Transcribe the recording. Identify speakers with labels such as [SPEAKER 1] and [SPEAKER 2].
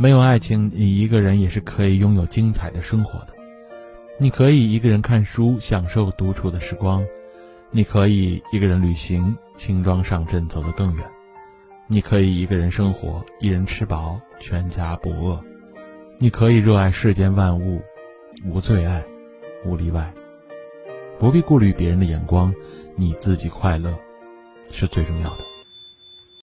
[SPEAKER 1] 没有爱情你一个人也是可以拥有精彩的生活的。你可以一个人看书享受独处的时光。你可以一个人旅行轻装上阵走得更远。你可以一个人生活一人吃饱全家不饿。你可以热爱世间万物无最爱无例外。不必顾虑别人的眼光你自己快乐是最重要的。